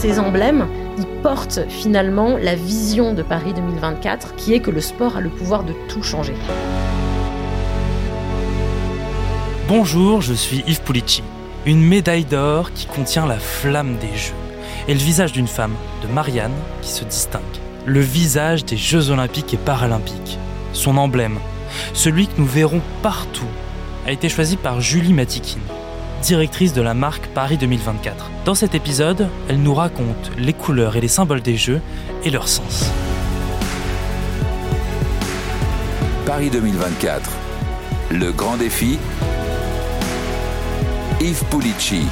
Ces emblèmes, ils portent finalement la vision de Paris 2024, qui est que le sport a le pouvoir de tout changer. Bonjour, je suis Yves Pulici. Une médaille d'or qui contient la flamme des Jeux et le visage d'une femme, de Marianne, qui se distingue. Le visage des Jeux olympiques et paralympiques. Son emblème, celui que nous verrons partout, a été choisi par Julie Matikine, directrice de la marque Paris 2024. Dans cet épisode, elle nous raconte les couleurs et les symboles des Jeux et leur sens. Paris 2024, le grand défi. Yves Pulici.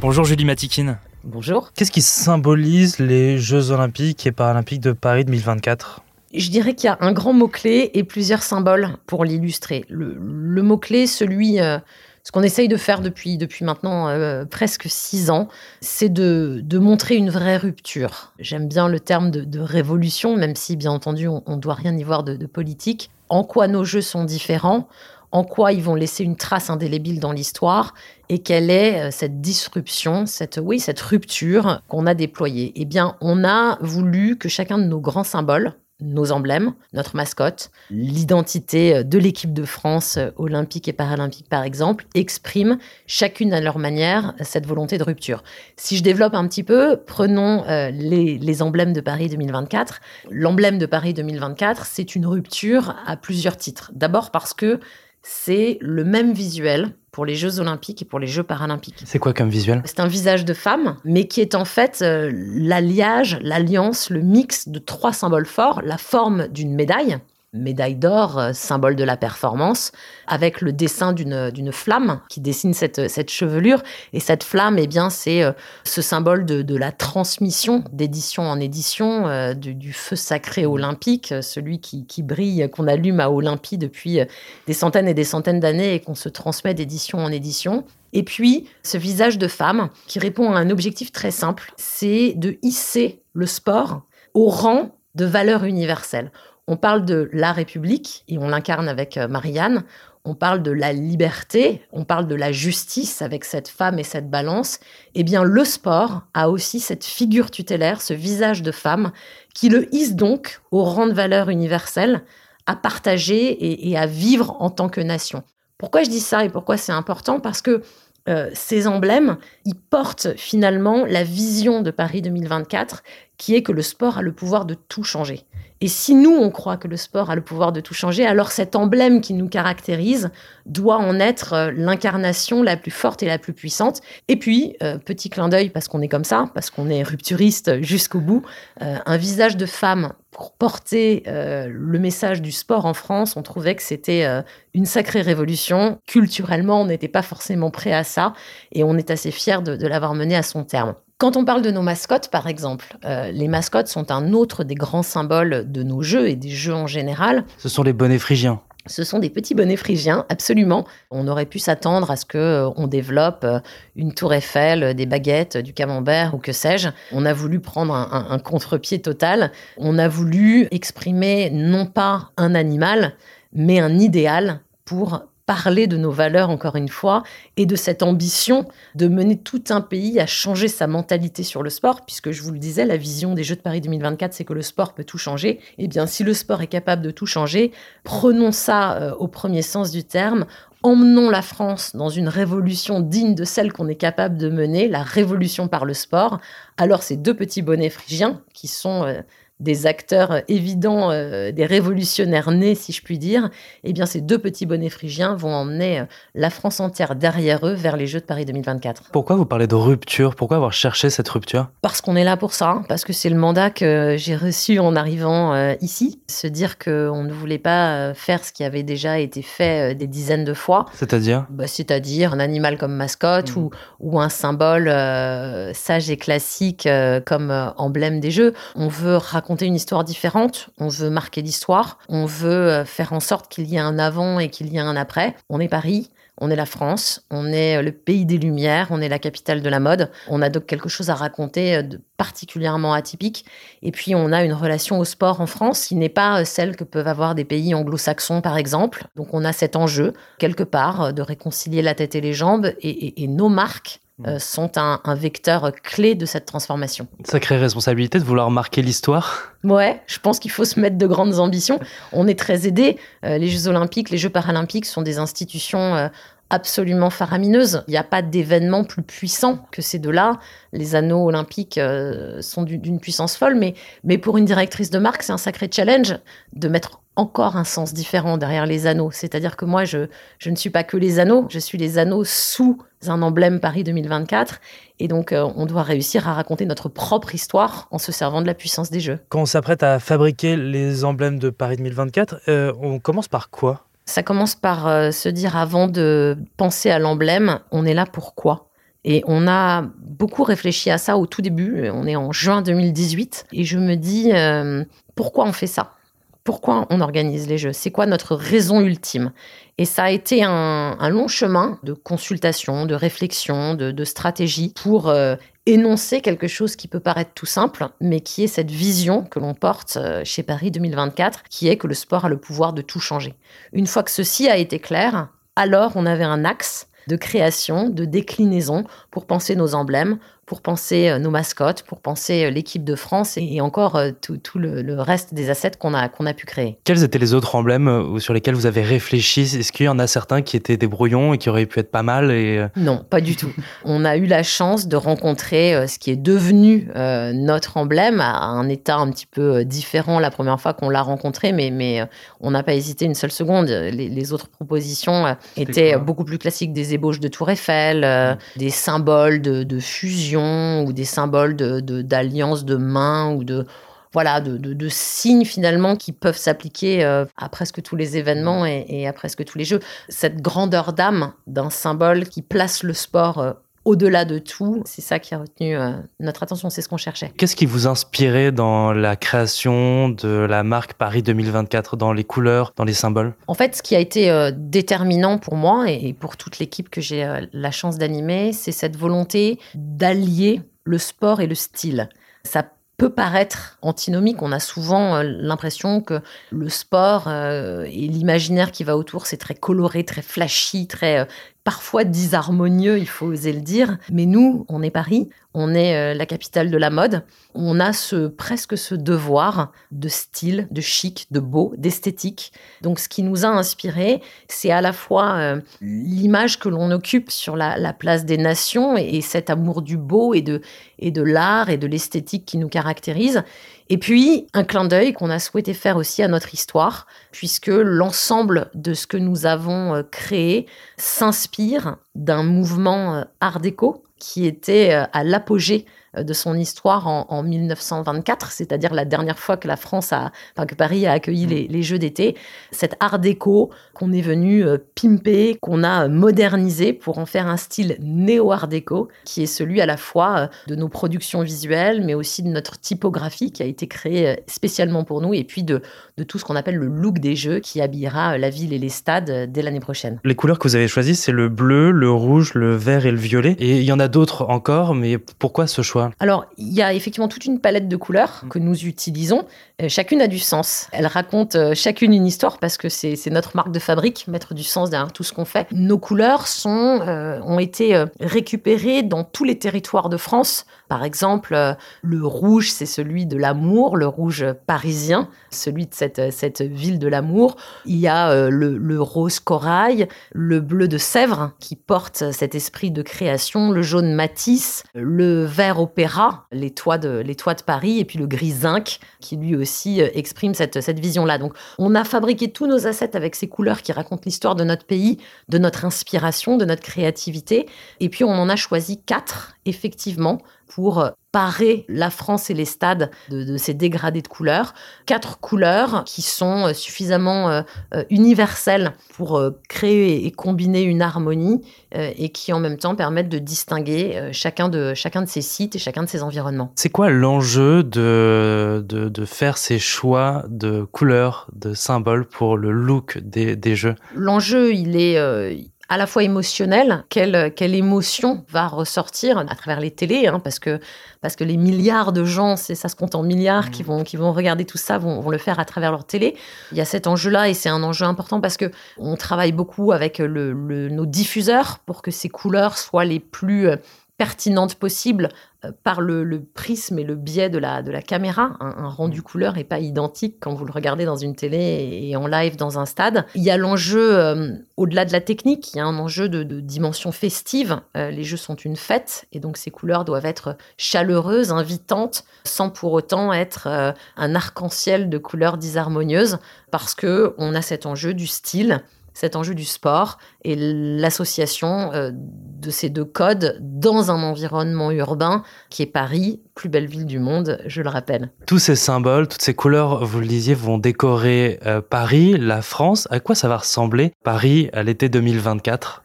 Bonjour Julie Matikine. Bonjour. Qu'est-ce qui symbolise les Jeux olympiques et paralympiques de Paris 2024 je dirais qu'il y a un grand mot-clé et plusieurs symboles pour l'illustrer. Le, mot-clé, celui, euh, ce qu'on essaye de faire depuis, depuis maintenant euh, presque six ans, c'est de, montrer une vraie rupture. J'aime bien le terme de, révolution, même si, bien entendu, on ne doit rien y voir de, de politique. En quoi nos jeux sont différents? En quoi ils vont laisser une trace indélébile dans l'histoire? Et quelle est euh, cette disruption, cette oui, cette rupture qu'on a déployée? Eh bien, on a voulu que chacun de nos grands symboles nos emblèmes, notre mascotte, l'identité euh, de l'équipe de France euh, olympique et paralympique par exemple, expriment chacune à leur manière cette volonté de rupture. Si je développe un petit peu, prenons euh, les, les, emblèmes de Paris 2024. L'emblème de Paris 2024, c'est une rupture à plusieurs titres. D'abord parce que c'est le même visuel pour les Jeux olympiques et pour les Jeux paralympiques. C'est quoi comme visuel? C'est un visage de femme, mais qui est en fait euh, l'alliage, l'alliance, le mix de trois symboles forts, la forme d'une médaille, médaille d'or, euh, symbole de la performance, avec le dessin d'une flamme qui dessine cette, cette chevelure. Et cette flamme, eh bien, c'est euh, ce symbole de, la transmission d'édition en édition euh, du, feu sacré olympique, celui qui, qui brille, qu'on allume à Olympie depuis des centaines et des centaines d'années et qu'on se transmet d'édition en édition. Et puis, ce visage de femme qui répond à un objectif très simple, c'est de hisser le sport au rang de valeur universelle. On parle de la République et on l'incarne avec euh, Marianne. On parle de la liberté, on parle de la justice avec cette femme et cette balance. Eh bien, le sport a aussi cette figure tutélaire, ce visage de femme, qui le hisse donc au rang de valeur universelle, à partager et, à vivre en tant que nation. Pourquoi je dis ça et pourquoi c'est important? Parce que euh, ces emblèmes, ils portent finalement la vision de Paris 2024, qui est que le sport a le pouvoir de tout changer. Et si nous, on croit que le sport a le pouvoir de tout changer, alors cet emblème qui nous caractérise doit en être euh, l'incarnation la plus forte et la plus puissante. Et puis, euh, petit clin d'œil, parce qu'on est comme ça, parce qu'on est rupturiste jusqu'au bout, euh, un visage de femme pour porter le message du sport en France, on trouvait que c'était une sacrée révolution. Culturellement, on n'était pas forcément prêt à ça, et on est assez fiers de l'avoir mené à son terme. Quand on parle de nos mascottes, par exemple, euh, les mascottes sont un autre des grands symboles de nos jeux et des jeux en général. Ce sont les bonnets phrygiens. Ce sont des petits bonnets phrygiens, absolument. On aurait pu s'attendre à ce que euh, on développe euh, une tour Eiffel, des baguettes, du camembert ou que sais-je. On a voulu prendre un, un contre-pied total. On a voulu exprimer non pas un animal, mais un idéal pour parler de nos valeurs, encore une fois, et de cette ambition de mener tout un pays à changer sa mentalité sur le sport, puisque je vous le disais, la vision des Jeux de Paris 2024, c'est que le sport peut tout changer. Eh bien, si le sport est capable de tout changer, prenons ça euh, au premier sens du terme, emmenons la France dans une révolution digne de celle qu'on est capable de mener, la révolution par le sport. Alors ces deux petits bonnets phrygiens, qui sont euh, des acteurs évidents, euh, des révolutionnaires nés, si je puis dire, eh bien, ces deux petits bonnets phrygiens vont emmener euh, la France entière derrière eux vers les Jeux de Paris 2024. Pourquoi vous parlez de rupture? Pourquoi avoir cherché cette rupture? Parce qu'on est là pour ça, parce que c'est le mandat que j'ai reçu en arrivant euh, ici, se dire qu'on ne voulait pas faire ce qui avait déjà été fait des dizaines de fois. C'est-à-dire? Bah, C'est-à-dire un animal comme mascotte mmh. ou, ou, un symbole sage et classique comme emblème des Jeux. On veut raconter une histoire différente, on veut marquer l'histoire, on veut euh, faire en sorte qu'il y ait un avant et qu'il y ait un après. On est Paris, on est la France, on est euh, le pays des Lumières, on est la capitale de la mode. On a donc quelque chose à raconter euh, de particulièrement atypique. Et puis, on a une relation au sport en France qui n'est pas celle que peuvent avoir des pays anglo-saxons, par exemple. Donc, on a cet enjeu, quelque part, de réconcilier la tête et les jambes et nos marques euh, mm. sont un, vecteur clé de cette transformation. Sacrée responsabilité de vouloir marquer l'histoire. Ouais, je pense qu'il faut se mettre de grandes ambitions. On est très aidés. Euh, les Jeux olympiques, les Jeux paralympiques sont des institutions euh, absolument faramineuses. Il n'y a pas d'événement plus puissant que ces deux-là. Les anneaux olympiques sont d'une puissance folle, mais, mais pour une directrice de marque, c'est un sacré challenge de mettre encore un sens différent derrière les anneaux. C'est-à-dire que moi, je, je ne suis pas que les anneaux, je suis les anneaux sous un emblème Paris 2024. Et donc, euh, on doit réussir à raconter notre propre histoire en se servant de la puissance des jeux. Quand on s'apprête à fabriquer les emblèmes de Paris 2024, euh, on commence par quoi? Ça commence par euh, se dire, avant de penser à l'emblème, on est là pour quoi? Et on a beaucoup réfléchi à ça au tout début. On est en juin 2018. Et je me dis, pourquoi on fait ça? Pourquoi on organise les jeux C'est quoi notre raison ultime? Et ça a été un, long chemin de consultation, de réflexion, de, stratégie pour euh, énoncer quelque chose qui peut paraître tout simple, mais qui est cette vision que l'on porte euh, chez Paris 2024, qui est que le sport a le pouvoir de tout changer. Une fois que ceci a été clair, alors on avait un axe de création, de déclinaison pour penser nos emblèmes, pour penser euh, nos mascottes, pour penser euh, l'équipe de France et encore euh, tout, le, reste des assets qu'on a, qu'on a pu créer. Quels étaient les autres emblèmes sur lesquels vous avez réfléchi? Est-ce qu'il y en a certains qui étaient des brouillons et qui auraient pu être pas mal et... Non, pas du tout. On a eu la chance de rencontrer ce qui est devenu notre emblème à un état un petit peu différent la première fois qu'on l'a rencontré, mais, mais on n'a pas hésité une seule seconde. Les, autres propositions étaient beaucoup plus classiques, des ébauches de Tour Eiffel, mmh. des symboles de, de fusion ou des symboles d'alliance de, de mains ou de voilà de, signes finalement qui peuvent s'appliquer euh, à presque tous les événements et, à presque tous les jeux. Cette grandeur d'âme d'un symbole qui place le sport euh, au-delà de tout, c'est ça qui a retenu euh, notre attention, c'est ce qu'on cherchait. Qu'est-ce qui vous inspirait dans la création de la marque Paris 2024, dans les couleurs, dans les symboles? En fait, ce qui a été euh, déterminant pour moi et pour toute l'équipe que j'ai euh, la chance d'animer, c'est cette volonté d'allier le sport et le style. Ça peut paraître antinomique. On a souvent l'impression que le sport et l'imaginaire qui va autour, c'est très coloré, très flashy, très parfois disharmonieux, il faut oser le dire. Mais nous, on est Paris, on est euh, la capitale de la mode. On a ce, presque ce devoir de style, de chic, de beau, d'esthétique. Donc, ce qui nous a inspiré, c'est à la fois euh, l'image que l'on occupe sur la, place des nations et, cet amour du beau et de, et de l'art et de l'esthétique qui nous caractérise. Et puis, un clin d'œil qu'on a souhaité faire aussi à notre histoire, puisque l'ensemble de ce que nous avons euh, créé s'inspire d'un mouvement euh, art déco qui était euh, à l'apogée de son histoire en, 1924, c'est-à-dire la dernière fois que la France a, enfin que Paris a accueilli mm. les, Jeux d'été. Cet art déco qu'on est venu euh, pimper, qu'on a modernisé pour en faire un style néo-art déco, qui est celui à la fois euh, de nos productions visuelles, mais aussi de notre typographie qui a été créée spécialement pour nous, et puis de, de tout ce qu'on appelle le look des Jeux qui habillera la ville et les stades dès l'année prochaine. Les couleurs que vous avez choisies, c'est le bleu, le rouge, le vert et le violet. Et il y en a d'autres encore, mais pourquoi ce choix? Alors, il y a effectivement toute une palette de couleurs mm. que nous utilisons. Euh, chacune a du sens. Elle raconte euh, chacune une histoire parce que c'est notre marque de fabrique, mettre du sens derrière tout ce qu'on fait. Nos couleurs sont, euh, ont été récupérées dans tous les territoires de France. Par exemple, le rouge, c'est celui de l'amour, le rouge parisien, celui de cette, cette ville de l'amour. Il y a le, le rose corail, le bleu de Sèvres qui porte cet esprit de création, le jaune matisse, le vert opéra, les toits, de, les de Paris, et puis le gris zinc, qui lui aussi euh, exprime cette, cette vision-là. Donc, on a fabriqué tous nos assets avec ces couleurs qui racontent l'histoire de notre pays, de notre inspiration, de notre créativité. Et puis, on en a choisi quatre, effectivement, pour euh, parer la France et les stades de, ces dégradés de couleurs. Quatre couleurs qui sont euh, suffisamment euh, universelles pour créer et combiner une harmonie et qui en même temps permettent de distinguer chacun de, chacun de ces sites et chacun de ces environnements. C'est quoi l'enjeu de, de, faire ces choix de couleurs, de symboles pour le look des, des jeux? L'enjeu, il est à la fois émotionnel, quelle, quelle émotion va ressortir à travers les télés, hein, parce, que, parce que les milliards de gens, c'est ça se compte en milliards, qui, mmh. vont, qui vont regarder tout ça, vont, vont le faire à travers leur télé. Il y a cet enjeu-là et c'est un enjeu important parce que on travaille beaucoup avec le, nos diffuseurs pour que ces couleurs soient les plus pertinentes possibles euh, par le, prisme et le biais de la, de la caméra. Un, rendu couleur n'est pas identique quand vous le regardez dans une télé et, en live dans un stade. Il y a l'enjeu, euh, au-delà de la technique, il y a un enjeu de, dimension festive. Euh, les jeux sont une fête et donc ces couleurs doivent être chaleureuses, invitantes, sans pour autant être un arc-en-ciel de couleurs disharmonieuses, parce que on a cet enjeu du style cet enjeu du sport et l'association euh, de ces deux codes dans un environnement urbain qui est Paris, plus belle ville du monde, je le rappelle. Tous ces symboles, toutes ces couleurs, vous le disiez, vont décorer euh, Paris, la France. À quoi ça va ressembler Paris à l'été 2024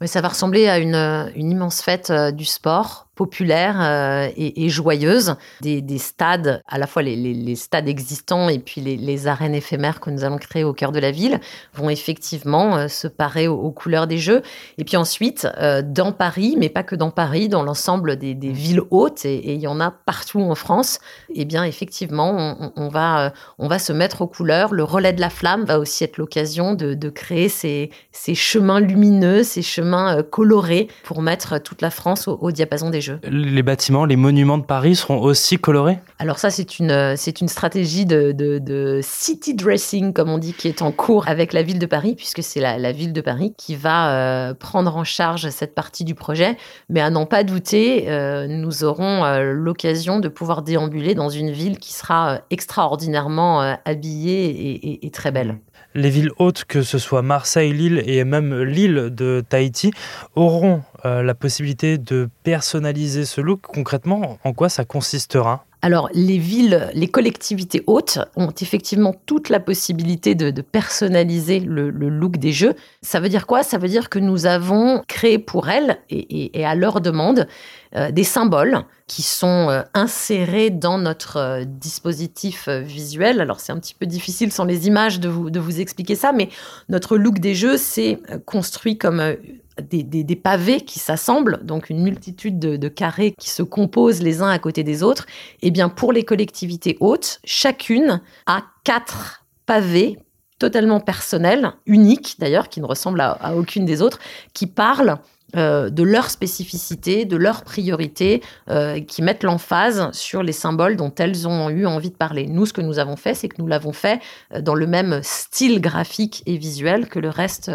Mais ça va ressembler à une, une immense fête euh, du sport populaire euh, et, joyeuse, des, stades, à la fois les, stades existants et puis les, arènes éphémères que nous allons créer au cœur de la ville, vont effectivement euh, se parer aux, couleurs des jeux. Et puis ensuite, euh, dans Paris, mais pas que dans Paris, dans l'ensemble des, villes hautes, et, il y en a partout en France, eh bien effectivement, on, va, on va se mettre aux couleurs. Le relais de la flamme va aussi être l'occasion de, créer ces, ces chemins lumineux, ces chemins colorés pour mettre toute la France au diapason des jeux. Les bâtiments, les monuments de Paris seront aussi colorés? Alors ça, c'est une, c'est une stratégie de, city dressing, comme on dit, qui est en cours avec la ville de Paris, puisque c'est la, ville de Paris qui va euh, prendre en charge cette partie du projet. Mais à n'en pas douter, euh, nous aurons euh, l'occasion de pouvoir déambuler dans une ville qui sera extraordinairement habillée et très belle. Les villes hautes, que ce soit Marseille, Lille et même l'île de Tahiti, auront euh, la possibilité de personnaliser ce look. Concrètement, en quoi ça consistera? Alors, les villes, les collectivités hautes ont effectivement toute la possibilité de, personnaliser le, look des jeux. Ça veut dire quoi? Ça veut dire que nous avons créé pour elles, et, à leur demande, euh, des symboles qui sont euh, insérés dans notre euh, dispositif visuel. Alors c'est un petit peu difficile sans les images de vous, de vous expliquer ça, mais notre look des jeux, c'est construit comme des, pavés qui s'assemblent, donc une multitude de, carrés qui se composent les uns à côté des autres. Et eh bien pour les collectivités hautes, chacune a quatre pavés totalement personnels, uniques d'ailleurs, qui ne ressemblent à aucune des autres, qui parlent euh, de leur spécificité, de leurs priorités, euh, qui mettent l'emphase sur les symboles dont elles ont eu envie de parler. Nous, ce que nous avons fait, c'est que nous l'avons fait euh, dans le même style graphique et visuel que le reste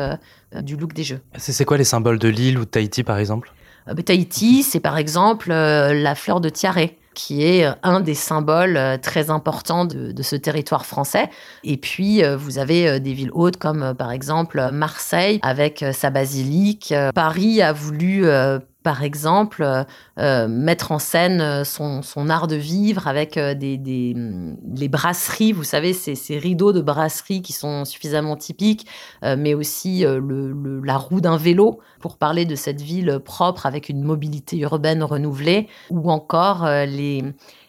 du look des jeux. C'est quoi les symboles de l'île ou de Tahiti, par exemple? Tahiti, c'est par exemple la fleur de tiare qui est euh, un des symboles euh, très importants de, ce territoire français. Et puis, euh, vous avez des villes hautes comme par exemple Marseille avec sa basilique. Paris a voulu par exemple, mettre en scène son, art de vivre avec des, les brasseries, vous savez, ces, rideaux de brasserie qui sont suffisamment typiques, mais aussi la roue d'un vélo pour parler de cette ville propre avec une mobilité urbaine renouvelée, ou encore euh, les,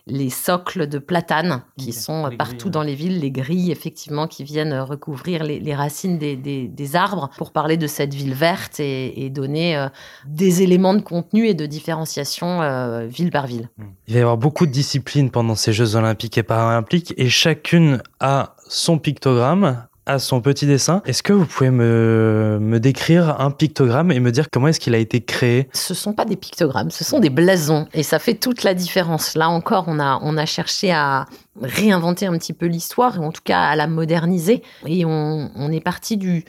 les socles de platane qui sont partout dans les villes, les grilles effectivement qui viennent recouvrir les, racines des, des, arbres pour parler de cette ville verte et, donner euh, des éléments de contenu et de différenciation euh, ville par ville. Il va y avoir beaucoup de disciplines pendant ces Jeux olympiques et paralympiques et chacune a son pictogramme à son petit dessin. Est-ce que vous pouvez me, me, décrire un pictogramme et me dire comment est-ce qu'il a été créé? Ce sont pas des pictogrammes, ce sont des blasons. Et ça fait toute la différence. Là encore, on a, on a cherché à réinventer un petit peu l'histoire, en tout cas à la moderniser. Et on, on est parti du,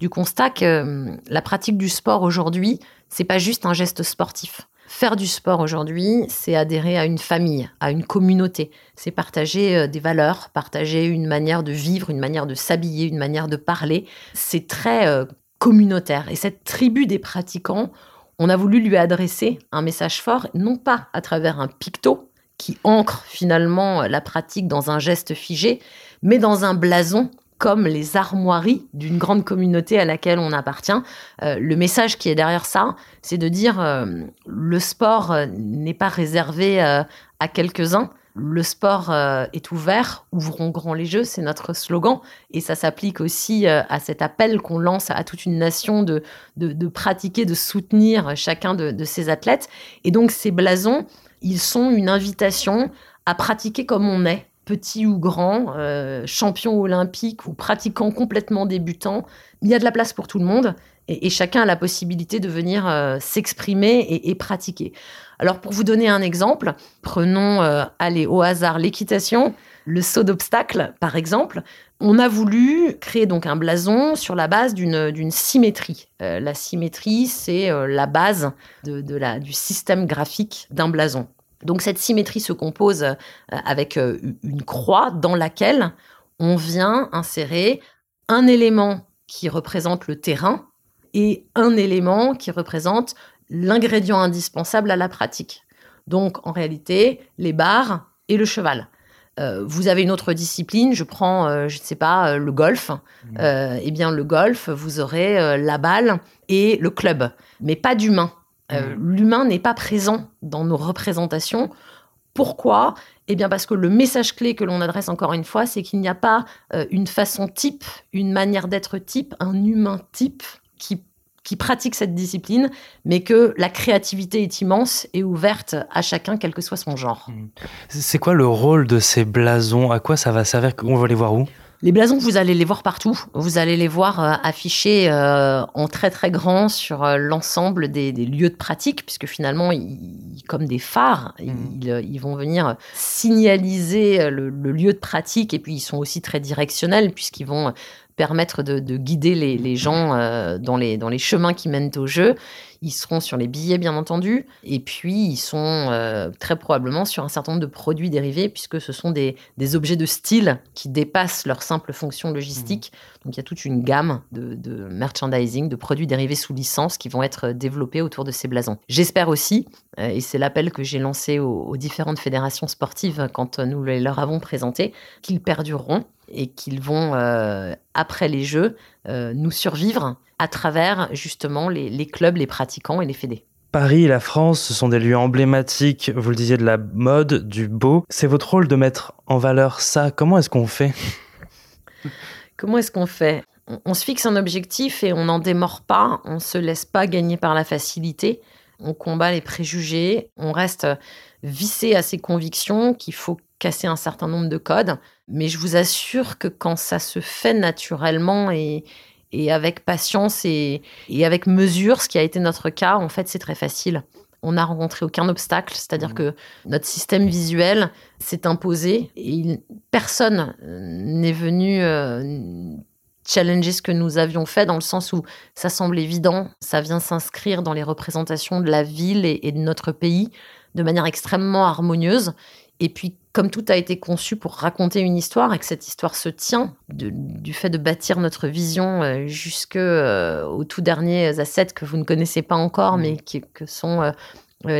du constat que hum, la pratique du sport aujourd'hui, c'est pas juste un geste sportif. Faire du sport aujourd'hui, c'est adhérer à une famille, à une communauté. C'est partager euh, des valeurs, partager une manière de vivre, une manière de s'habiller, une manière de parler. C'est très euh, communautaire. Et cette tribu des pratiquants, on a voulu lui adresser un message fort, non pas à travers un picto qui ancre finalement la pratique dans un geste figé, mais dans un blason comme les armoiries d'une grande communauté à laquelle on appartient. Euh, le message qui est derrière ça, c'est de dire euh, le sport euh, n'est pas réservé à quelques-uns. Le sport est ouvert, ouvrons grand les jeux, c'est notre slogan. Et ça s'applique aussi à cet appel qu'on lance à toute une nation de, de, pratiquer, de soutenir chacun de ses athlètes. Et donc ces blasons, ils sont une invitation à pratiquer comme on est, petit ou grand, euh, champion olympique ou pratiquant complètement débutant, il y a de la place pour tout le monde et, chacun a la possibilité de venir euh, s'exprimer et, pratiquer. Alors pour vous donner un exemple, prenons euh, allez, au hasard l'équitation, le saut d'obstacle par exemple. On a voulu créer donc un blason sur la base d'une symétrie. la symétrie, c'est la base de la, du système graphique d'un blason. Donc cette symétrie se compose euh, avec euh, une croix dans laquelle on vient insérer un élément qui représente le terrain et un élément qui représente l'ingrédient indispensable à la pratique. Donc en réalité, les barres et le cheval. Euh, vous avez une autre discipline, je prends, je ne sais pas, le golf. Mmh. eh bien, le golf, vous aurez la balle et le club, mais pas d'humain. Euh, mm. L'humain n'est pas présent dans nos représentations. Pourquoi? Eh bien parce que le message clé que l'on adresse encore une fois, c'est qu'il n'y a pas euh, une façon type, une manière d'être type, un humain type qui, qui pratique cette discipline, mais que la créativité est immense et ouverte à chacun, quel que soit son genre. Mm. C'est quoi le rôle de ces blasons? À quoi ça va servir? On va les voir où? Les blasons, vous allez les voir partout. Vous allez les voir euh, affichés euh, en très très grand sur euh, l'ensemble des, lieux de pratique, puisque finalement, ils, comme des phares, mmh. ils, vont venir signaliser le, lieu de pratique et puis ils sont aussi très directionnels puisqu'ils vont permettre de, guider les, gens euh, dans, les, dans les chemins qui mènent au jeu. Ils seront sur les billets, bien entendu, et puis ils sont euh, très probablement sur un certain nombre de produits dérivés, puisque ce sont des, objets de style qui dépassent leur simple fonction logistique. Mmh. Donc il y a toute une gamme de, merchandising, de produits dérivés sous licence qui vont être développés autour de ces blasons. J'espère aussi, euh, et c'est l'appel que j'ai lancé aux, aux différentes fédérations sportives quand nous leur avons présenté, qu'ils perdureront et qu'ils vont, euh, après les Jeux, euh, nous survivre à travers justement les, clubs, les pratiquants et les fédés. Paris et la France, ce sont des lieux emblématiques, vous le disiez, de la mode, du beau. C'est votre rôle de mettre en valeur ça. Comment est-ce qu'on fait? Comment est-ce qu'on fait? On, se fixe un objectif et on n'en démord pas, on ne se laisse pas gagner par la facilité, on combat les préjugés, on reste vissé à ses convictions qu'il faut casser un certain nombre de codes. Mais je vous assure que quand ça se fait naturellement et, avec patience et, avec mesure, ce qui a été notre cas, en fait, c'est très facile. On n'a rencontré aucun obstacle, c'est-à-dire mmh. que notre système visuel s'est imposé et personne n'est venu euh, challenger ce que nous avions fait dans le sens où ça semble évident, ça vient s'inscrire dans les représentations de la ville et de notre pays de manière extrêmement harmonieuse. Et puis, comme tout a été conçu pour raconter une histoire et que cette histoire se tient du fait de bâtir notre vision euh, jusque euh, aux tout derniers assets que vous ne connaissez pas encore, mmh. mais qui, que sont euh,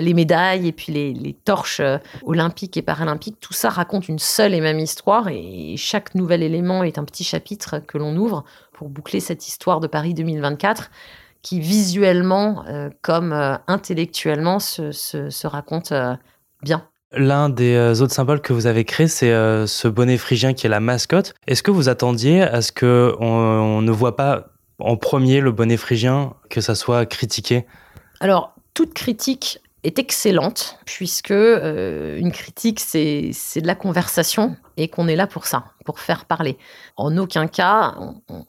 les médailles et puis les, torches olympiques et paralympiques, tout ça raconte une seule et même histoire et chaque nouvel élément est un petit chapitre que l'on ouvre pour boucler cette histoire de Paris 2024 qui visuellement comme intellectuellement se, se raconte bien. L'un des euh, autres symboles que vous avez créé, c'est euh, ce bonnet phrygien qui est la mascotte. Est-ce que vous attendiez à ce qu'on on ne voit pas en premier le bonnet phrygien, que ça soit critiqué? Alors, toute critique est excellente, puisque euh, une critique, c'est de la conversation et qu'on est là pour ça, pour faire parler. En aucun cas,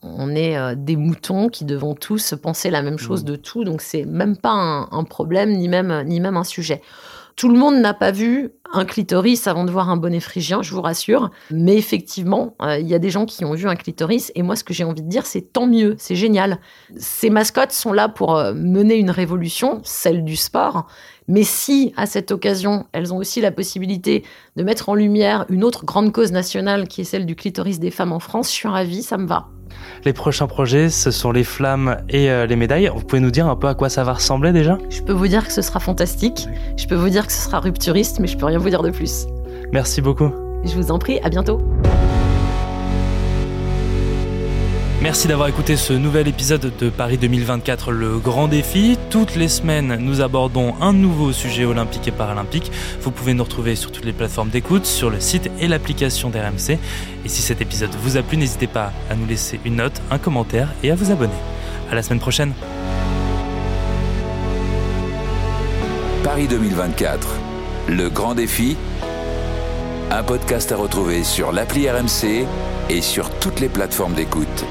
on, est des moutons qui devons tous penser la même chose mmh. de tout, donc c'est même pas un, un problème, ni même, ni même un sujet. Tout le monde n'a pas vu un clitoris avant de voir un bonnet phrygien, je vous rassure. Mais effectivement, euh, il y a des gens qui ont vu un clitoris. Et moi, ce que j'ai envie de dire, c'est tant mieux, c'est génial. Ces mascottes sont là pour euh, mener une révolution, celle du sport. Mais si, à cette occasion, elles ont aussi la possibilité de mettre en lumière une autre grande cause nationale qui est celle du clitoris des femmes en France, je suis ravie, ça me va. Les prochains projets, ce sont les flammes et euh, les médailles. Vous pouvez nous dire un peu à quoi ça va ressembler déjà? Je peux vous dire que ce sera fantastique. Je peux vous dire que ce sera rupturiste, mais je peux rien vous dire de plus. Merci beaucoup. Je vous en prie, à bientôt. Merci d'avoir écouté ce nouvel épisode de Paris 2024, le grand défi. Toutes les semaines, nous abordons un nouveau sujet olympique et paralympique. Vous pouvez nous retrouver sur toutes les plateformes d'écoute, sur le site et l'application d'RMC. Et si cet épisode vous a plu, n'hésitez pas à nous laisser une note, un commentaire et à vous abonner. À la semaine prochaine. Paris 2024, le grand défi. Un podcast à retrouver sur l'appli RMC et sur toutes les plateformes d'écoute.